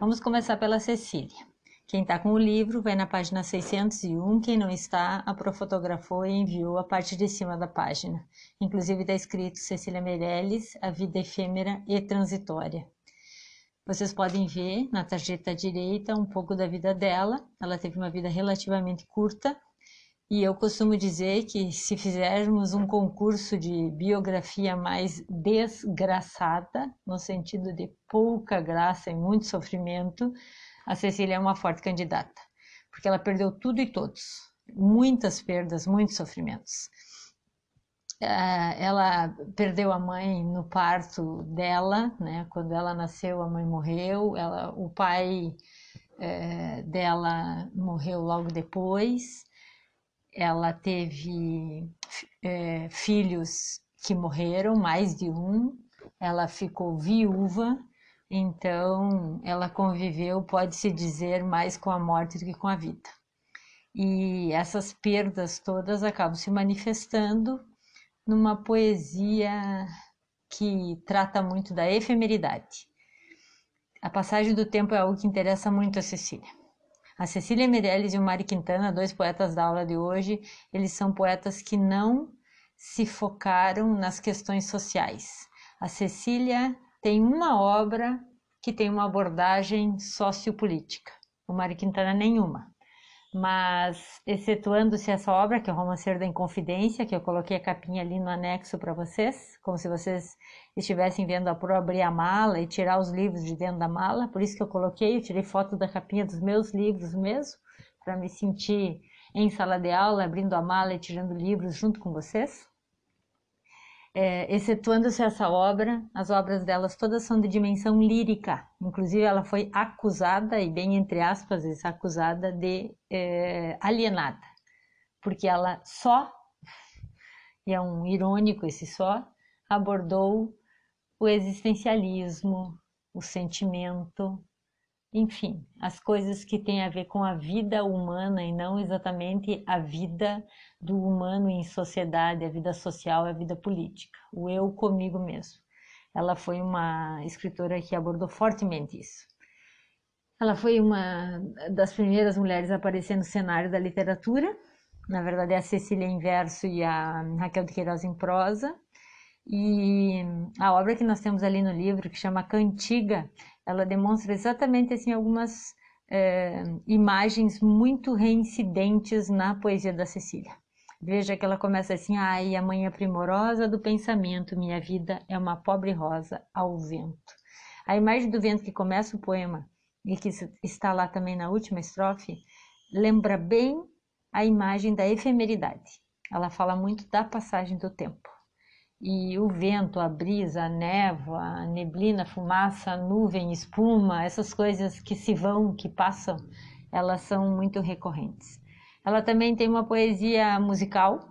Vamos começar pela Cecília. Quem está com o livro vai na página 601, quem não está, a Pro fotografou e enviou a parte de cima da página. Inclusive está escrito Cecília Meirelles, A Vida Efêmera e Transitória. Vocês podem ver na tarjeta direita um pouco da vida dela. Ela teve uma vida relativamente curta, e eu costumo dizer que se fizermos um concurso de biografia mais desgraçada, no sentido de pouca graça e muito sofrimento, a Cecília é uma forte candidata, porque ela perdeu tudo e todos, muitas perdas, muitos sofrimentos. É, ela perdeu a mãe no parto dela, né? Quando ela nasceu, a mãe morreu. Ela, o pai é, dela morreu logo depois. Ela teve é, filhos que morreram, mais de um. Ela ficou viúva então, ela conviveu, pode-se dizer, mais com a morte do que com a vida. E essas perdas todas acabam se manifestando numa poesia que trata muito da efemeridade. A passagem do tempo é algo que interessa muito a Cecília. A Cecília Meirelles e o Mari Quintana, dois poetas da aula de hoje, eles são poetas que não se focaram nas questões sociais. A Cecília tem uma obra que tem uma abordagem sociopolítica, o Mário Quintana nenhuma. Mas, excetuando-se essa obra, que é o Romanceiro da Inconfidência, que eu coloquei a capinha ali no anexo para vocês, como se vocês estivessem vendo a Pro abrir a mala e tirar os livros de dentro da mala, por isso que eu coloquei, eu tirei foto da capinha dos meus livros mesmo, para me sentir em sala de aula, abrindo a mala e tirando livros junto com vocês é, excetuando-se essa obra, as obras delas todas são de dimensão lírica. Inclusive, ela foi acusada, e bem entre aspas, acusada de é, alienada, porque ela só, e é um irônico esse só, abordou o existencialismo, o sentimento, enfim, as coisas que têm a ver com a vida humana e não exatamente a vida do humano em sociedade, a vida social, a vida política, o eu comigo mesmo. Ela foi uma escritora que abordou fortemente isso. Ela foi uma das primeiras mulheres a aparecer no cenário da literatura. Na verdade, é a Cecília em verso e a Raquel de Queiroz em prosa. E a obra que nós temos ali no livro, que chama Cantiga, ela demonstra exatamente assim algumas é, imagens muito reincidentes na poesia da Cecília. Veja que ela começa assim: ai, a manhã primorosa do pensamento, minha vida é uma pobre rosa ao vento. A imagem do vento que começa o poema e que está lá também na última estrofe lembra bem a imagem da efemeridade. Ela fala muito da passagem do tempo e o vento, a brisa, a névoa, a neblina, a fumaça, a nuvem, espuma, essas coisas que se vão, que passam, elas são muito recorrentes. Ela também tem uma poesia musical,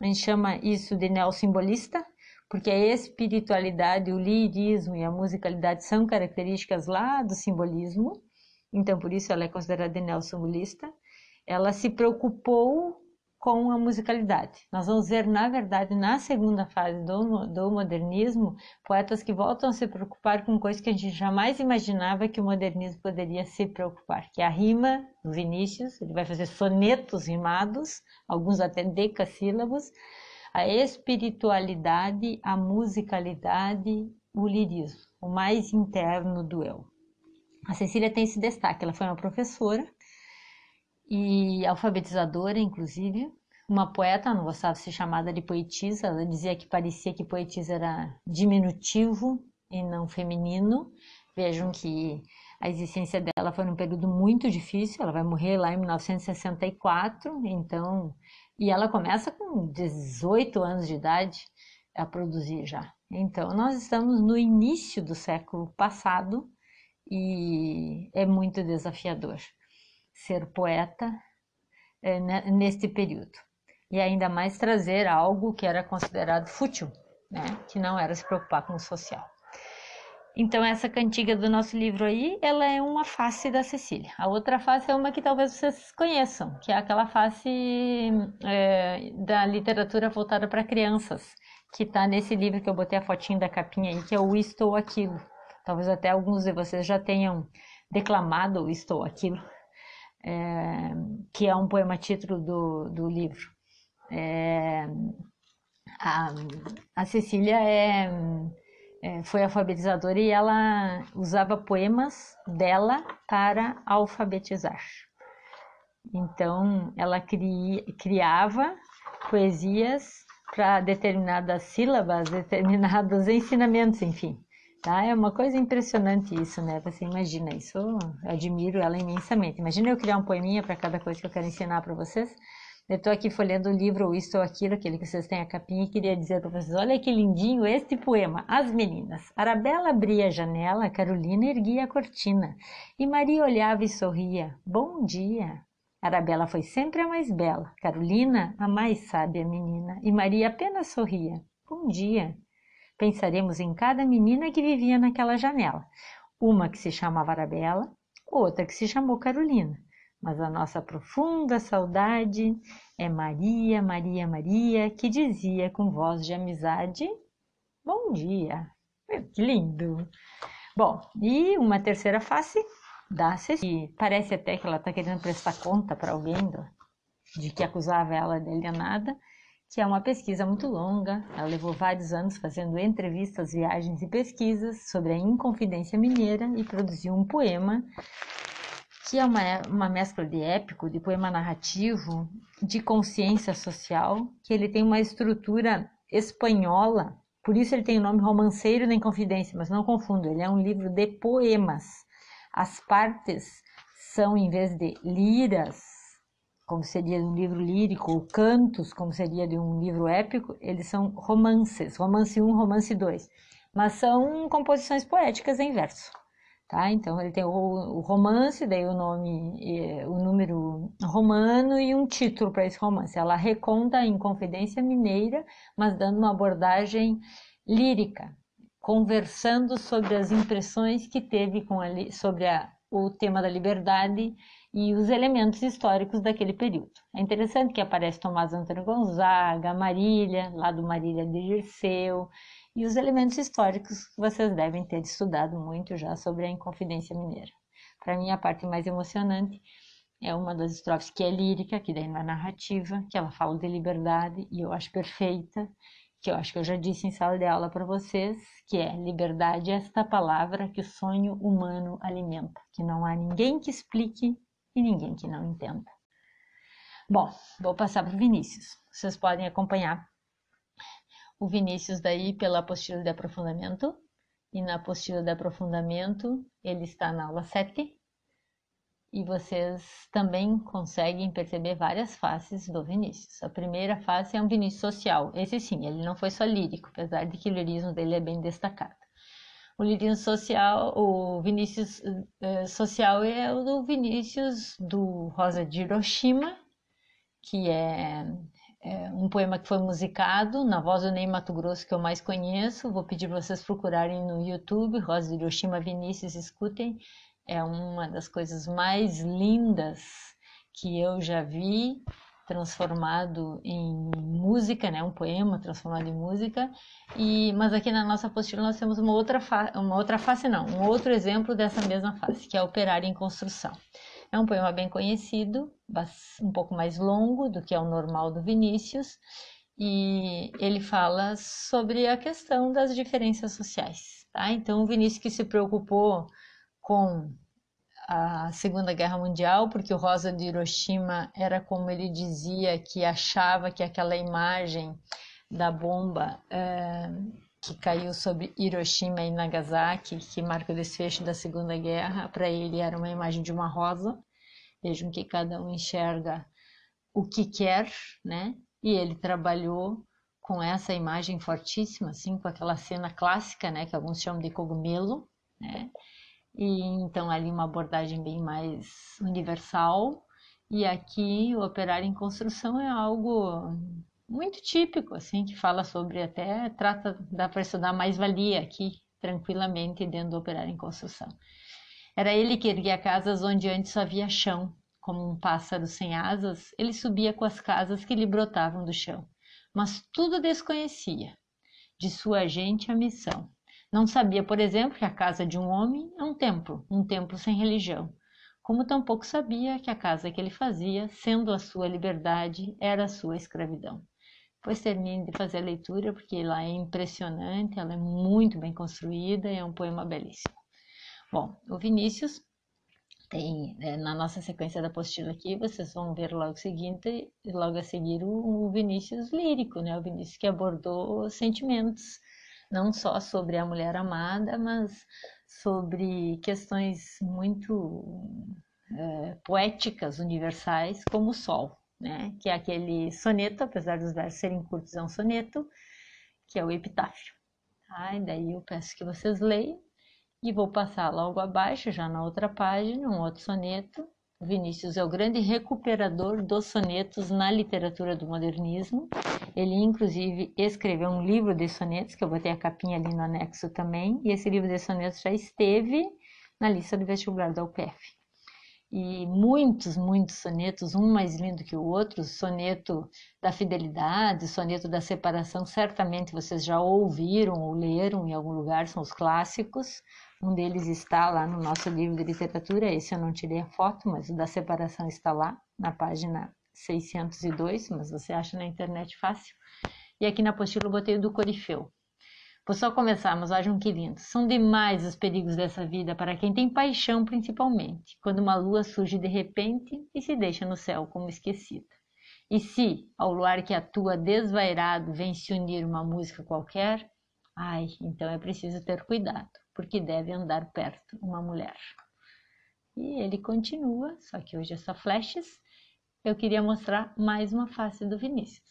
a gente chama isso de neossimbolista, porque a espiritualidade, o lirismo e a musicalidade são características lá do simbolismo, então por isso ela é considerada neossimbolista. Ela se preocupou com a musicalidade. Nós vamos ver, na verdade, na segunda fase do, do modernismo, poetas que voltam a se preocupar com coisas que a gente jamais imaginava que o modernismo poderia se preocupar, que é a rima do Vinícius, ele vai fazer sonetos rimados, alguns até decassílabos, a espiritualidade, a musicalidade, o lirismo, o mais interno do eu. A Cecília tem esse destaque, ela foi uma professora, e alfabetizadora, inclusive. Uma poeta, não gostava de ser chamada de poetisa, ela dizia que parecia que poetisa era diminutivo e não feminino. Vejam que a existência dela foi num período muito difícil, ela vai morrer lá em 1964, então, e ela começa com 18 anos de idade a produzir já. Então, nós estamos no início do século passado e é muito desafiador ser poeta é, neste período. E ainda mais trazer algo que era considerado fútil, né? que não era se preocupar com o social. Então, essa cantiga do nosso livro aí, ela é uma face da Cecília. A outra face é uma que talvez vocês conheçam, que é aquela face é, da literatura voltada para crianças, que está nesse livro que eu botei a fotinho da capinha aí, que é o Estou Aquilo. Talvez até alguns de vocês já tenham declamado Estou Aquilo, é, que é um poema título do, do livro. É, a, a Cecília é, é, foi alfabetizadora e ela usava poemas dela para alfabetizar. Então, ela cri, criava poesias para determinadas sílabas, determinados ensinamentos, enfim. Tá? É uma coisa impressionante isso, né? Você imagina isso, eu admiro ela imensamente. Imagina eu criar um poeminha para cada coisa que eu quero ensinar para vocês. Eu estou aqui folhando o livro ou Isto ou Aquilo, aquele que vocês têm a capinha, e queria dizer para vocês: olha que lindinho este poema. As meninas. Arabella abria a janela, Carolina erguia a cortina. E Maria olhava e sorria. Bom dia. Arabella foi sempre a mais bela, Carolina a mais sábia menina. E Maria apenas sorria. Bom dia. Pensaremos em cada menina que vivia naquela janela. Uma que se chamava Arabella, outra que se chamou Carolina mas a nossa profunda saudade é Maria, Maria, Maria, que dizia com voz de amizade: Bom dia. Que lindo! Bom, e uma terceira face da Ceci. Parece até que ela está querendo prestar conta para alguém do, de que acusava ela de alienada, que é uma pesquisa muito longa. Ela levou vários anos fazendo entrevistas, viagens e pesquisas sobre a Inconfidência Mineira e produziu um poema que é uma, uma mescla de épico, de poema narrativo, de consciência social, que ele tem uma estrutura espanhola, por isso ele tem o nome Romanceiro da Inconfidência, mas não confundo, ele é um livro de poemas. As partes são, em vez de liras, como seria de um livro lírico, ou cantos, como seria de um livro épico, eles são romances, romance 1, romance 2, mas são composições poéticas em verso. Tá? Então ele tem o, o romance, daí o nome, o número romano e um título para esse romance. Ela reconta em Confidência Mineira, mas dando uma abordagem lírica, conversando sobre as impressões que teve com a, sobre a, o tema da liberdade e os elementos históricos daquele período. É interessante que aparece Tomás Antônio Gonzaga, Marília, lá do Marília de Dirceu, e os elementos históricos que vocês devem ter estudado muito já sobre a Inconfidência Mineira. Para mim, a parte mais emocionante é uma das estrofes que é lírica, que daí não é narrativa, que ela fala de liberdade e eu acho perfeita, que eu acho que eu já disse em sala de aula para vocês, que é liberdade é esta palavra que o sonho humano alimenta, que não há ninguém que explique e ninguém que não entenda. Bom, vou passar para o Vinícius. Vocês podem acompanhar o Vinícius daí pela apostila de aprofundamento. E na apostila de aprofundamento, ele está na aula 7. E vocês também conseguem perceber várias faces do Vinícius. A primeira face é um Vinícius social. Esse sim, ele não foi só lírico, apesar de que o lirismo dele é bem destacado. O lirismo social, o Vinícius uh, social é o do Vinícius do Rosa de Hiroshima, que é é um poema que foi musicado na voz do Ney Mato Grosso, que eu mais conheço. Vou pedir para vocês procurarem no YouTube, Rosa de Hiroshima Vinícius, escutem. É uma das coisas mais lindas que eu já vi transformado em música, né? Um poema transformado em música. E mas aqui na nossa apostila nós temos uma outra uma outra face não, um outro exemplo dessa mesma face, que é operária em construção. É um poema bem conhecido, um pouco mais longo do que é o normal do Vinícius, e ele fala sobre a questão das diferenças sociais. Tá? Então, o Vinícius que se preocupou com a Segunda Guerra Mundial, porque o Rosa de Hiroshima era como ele dizia que achava que aquela imagem da bomba é, que caiu sobre Hiroshima e Nagasaki, que marca o desfecho da Segunda Guerra, para ele era uma imagem de uma rosa. Vejam que cada um enxerga o que quer, né? E ele trabalhou com essa imagem fortíssima, assim, com aquela cena clássica, né, que alguns chamam de cogumelo, né? E então ali uma abordagem bem mais universal. E aqui o operário em construção é algo muito típico, assim, que fala sobre até trata da para dar mais valia aqui tranquilamente dentro do operário em construção. Era ele que erguia casas onde antes havia chão, como um pássaro sem asas, ele subia com as casas que lhe brotavam do chão, mas tudo desconhecia. De sua gente a missão. Não sabia, por exemplo, que a casa de um homem é um templo, um templo sem religião. Como tampouco sabia que a casa que ele fazia, sendo a sua liberdade, era a sua escravidão. Pois termine de fazer a leitura, porque lá é impressionante, ela é muito bem construída e é um poema belíssimo. Bom, o Vinícius tem é, na nossa sequência da apostila aqui, vocês vão ver logo seguinte, logo a seguir o, o Vinícius lírico, né? O Vinícius que abordou sentimentos, não só sobre a mulher amada, mas sobre questões muito é, poéticas, universais, como o sol, né? Que é aquele soneto, apesar dos versos serem curtos, é um soneto, que é o epitáfio. Tá? E daí eu peço que vocês leiam e vou passar logo abaixo, já na outra página, um outro soneto. Vinícius é o grande recuperador dos sonetos na literatura do modernismo. Ele, inclusive, escreveu um livro de sonetos, que eu botei a capinha ali no anexo também, e esse livro de sonetos já esteve na lista do vestibular da UPF e muitos, muitos sonetos, um mais lindo que o outro, soneto da fidelidade, soneto da separação, certamente vocês já ouviram ou leram em algum lugar, são os clássicos. Um deles está lá no nosso livro de literatura, esse eu não tirei a foto, mas o da separação está lá, na página 602, mas você acha na internet fácil. E aqui na apostila eu botei o do Corifeu, Vou só começar, mas vejam que lindo. São demais os perigos dessa vida para quem tem paixão, principalmente, quando uma lua surge de repente e se deixa no céu como esquecida. E se, ao luar que atua desvairado, vem se unir uma música qualquer, ai, então é preciso ter cuidado, porque deve andar perto uma mulher. E ele continua, só que hoje é só flechas. Eu queria mostrar mais uma face do Vinícius.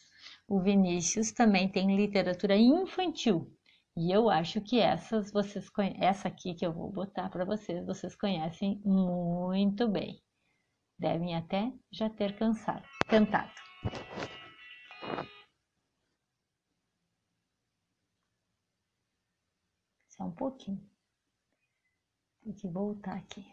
O Vinícius também tem literatura infantil, e eu acho que essas vocês essa aqui que eu vou botar para vocês, vocês conhecem muito bem. Devem até já ter cansado, cantado. Só um pouquinho. Que voltar aqui.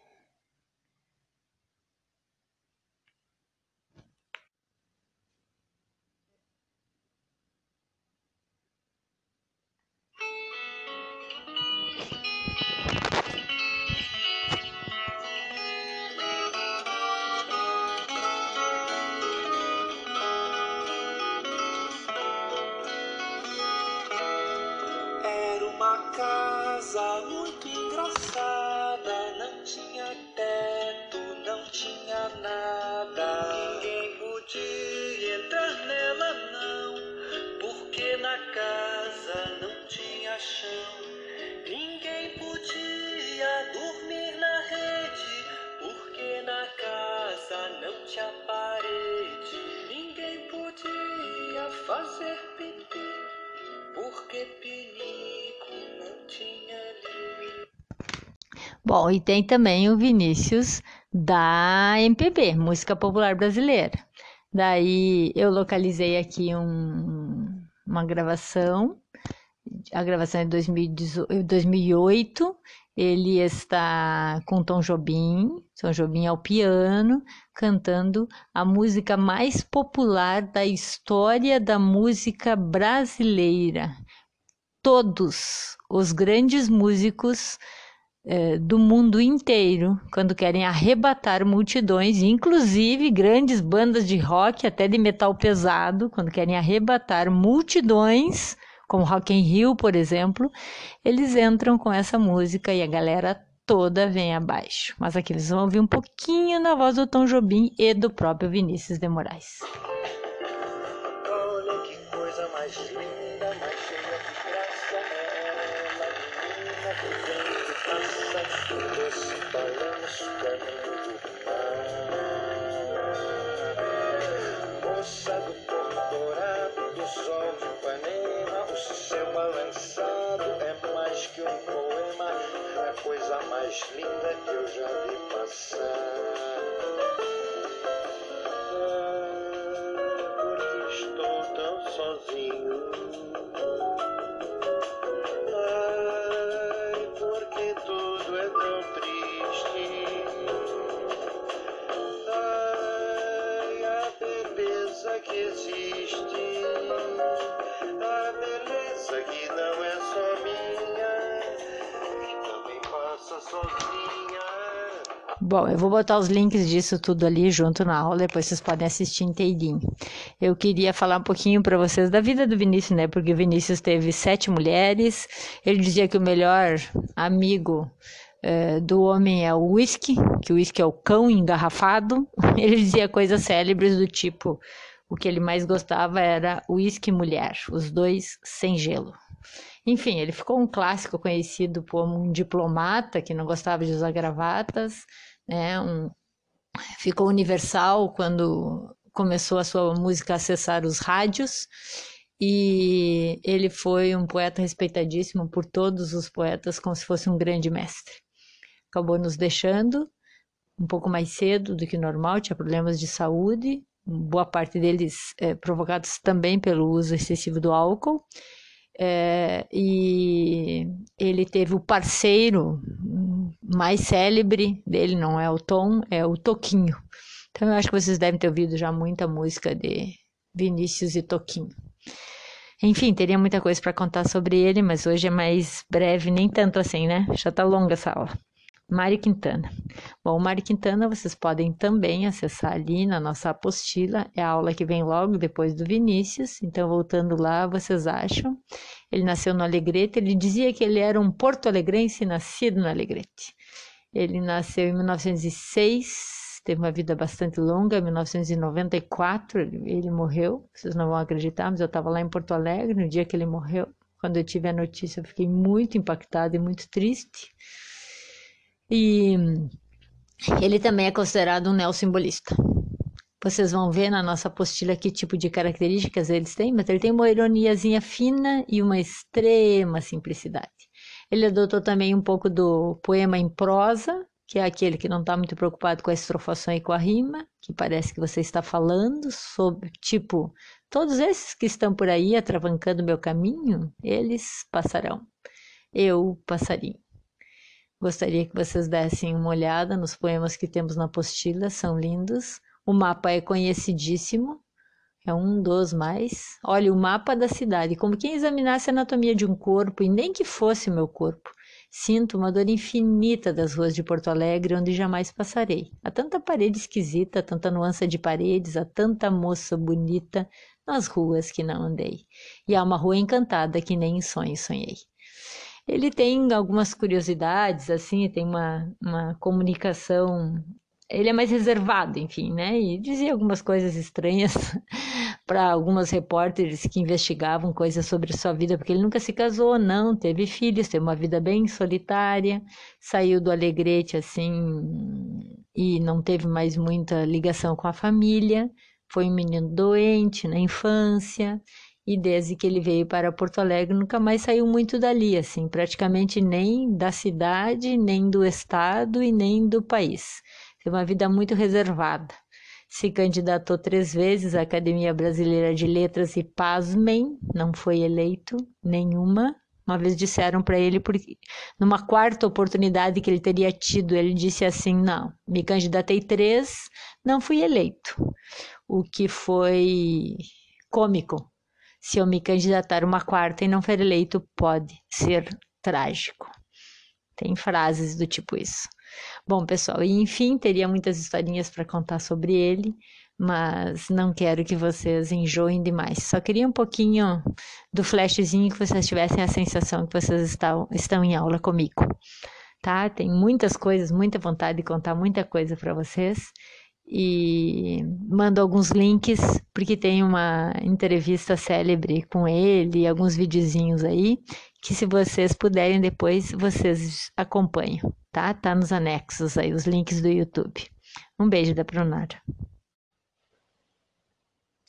Bom, e tem também o Vinícius da MPB, Música Popular Brasileira. Daí eu localizei aqui um, uma gravação, a gravação é de 2008. Ele está com Tom Jobim, Tom Jobim ao piano, cantando a música mais popular da história da música brasileira. Todos os grandes músicos é, do mundo inteiro quando querem arrebatar multidões, inclusive grandes bandas de rock, até de metal pesado, quando querem arrebatar multidões, como Rock in Rio, por exemplo, eles entram com essa música e a galera toda vem abaixo. Mas aqui eles vão ouvir um pouquinho na voz do Tom Jobim e do próprio Vinícius de Moraes. Olha que coisa mais linda, Esse balanço é muito mal. Moça do corpo dourado, do sol de Ipanema, o seu balançado é mais que um poema, a coisa mais linda que eu já vi passar. Por que estou tão sozinho. Bom, eu vou botar os links disso tudo ali junto na aula, depois vocês podem assistir inteirinho. Eu queria falar um pouquinho para vocês da vida do Vinícius, né? Porque o Vinícius teve sete mulheres. Ele dizia que o melhor amigo é, do homem é o whisky, que o whisky é o cão engarrafado. Ele dizia coisas célebres do tipo: o que ele mais gostava era whisky e mulher, os dois sem gelo. Enfim, ele ficou um clássico conhecido como um diplomata que não gostava de usar gravatas né? Um, ficou universal quando começou a sua música a acessar os rádios e ele foi um poeta respeitadíssimo por todos os poetas, como se fosse um grande mestre. Acabou nos deixando um pouco mais cedo do que normal, tinha problemas de saúde, boa parte deles é, provocados também pelo uso excessivo do álcool. É, e ele teve o parceiro mais célebre dele, não é o Tom, é o Toquinho. Então eu acho que vocês devem ter ouvido já muita música de Vinícius e Toquinho. Enfim, teria muita coisa para contar sobre ele, mas hoje é mais breve, nem tanto assim, né? Já tá longa essa aula. Mário Quintana. Bom, o Mário Quintana vocês podem também acessar ali na nossa apostila, é a aula que vem logo depois do Vinícius, então voltando lá, vocês acham. Ele nasceu no Alegrete, ele dizia que ele era um porto-alegrense nascido no Alegrete. Ele nasceu em 1906, teve uma vida bastante longa, em 1994 ele morreu, vocês não vão acreditar, mas eu estava lá em Porto Alegre no dia que ele morreu. Quando eu tive a notícia, eu fiquei muito impactada e muito triste. E ele também é considerado um neossimbolista. Vocês vão ver na nossa apostila que tipo de características eles têm, mas ele tem uma ironiazinha fina e uma extrema simplicidade. Ele adotou também um pouco do poema em prosa, que é aquele que não está muito preocupado com a estrofação e com a rima, que parece que você está falando sobre, tipo, todos esses que estão por aí atravancando meu caminho, eles passarão. Eu passaria. Gostaria que vocês dessem uma olhada nos poemas que temos na apostila, são lindos. O mapa é conhecidíssimo, é um dos mais. Olha, o mapa da cidade, como quem examinasse a anatomia de um corpo, e nem que fosse o meu corpo. Sinto uma dor infinita das ruas de Porto Alegre, onde jamais passarei. Há tanta parede esquisita, tanta nuance de paredes, há tanta moça bonita nas ruas que não andei. E há uma rua encantada que nem em sonho sonhei. Ele tem algumas curiosidades, assim, tem uma, uma comunicação. Ele é mais reservado, enfim, né? E dizia algumas coisas estranhas para algumas repórteres que investigavam coisas sobre sua vida, porque ele nunca se casou, não, teve filhos, teve uma vida bem solitária, saiu do Alegrete, assim, e não teve mais muita ligação com a família. Foi um menino doente na infância e desde que ele veio para Porto Alegre nunca mais saiu muito dali, assim, praticamente nem da cidade, nem do estado e nem do país. Teve uma vida muito reservada. Se candidatou três vezes à Academia Brasileira de Letras e, pasmem, não foi eleito nenhuma. Uma vez disseram para ele, porque numa quarta oportunidade que ele teria tido, ele disse assim: Não, me candidatei três, não fui eleito. O que foi cômico, se eu me candidatar uma quarta e não for eleito, pode ser trágico. Tem frases do tipo isso. Bom, pessoal, e enfim, teria muitas historinhas para contar sobre ele, mas não quero que vocês enjoem demais. Só queria um pouquinho do flashzinho que vocês tivessem a sensação que vocês estão, estão em aula comigo. Tá? Tem muitas coisas, muita vontade de contar muita coisa para vocês e mando alguns links, porque tem uma entrevista célebre com ele, alguns videozinhos aí, que se vocês puderem depois, vocês acompanham, tá? Tá nos anexos aí, os links do YouTube. Um beijo da Pronara.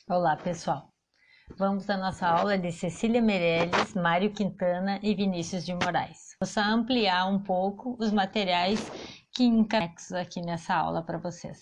Olá, pessoal. Vamos à nossa aula de Cecília Meirelles, Mário Quintana e Vinícius de Moraes. Vou só ampliar um pouco os materiais que encaixam aqui nessa aula para vocês.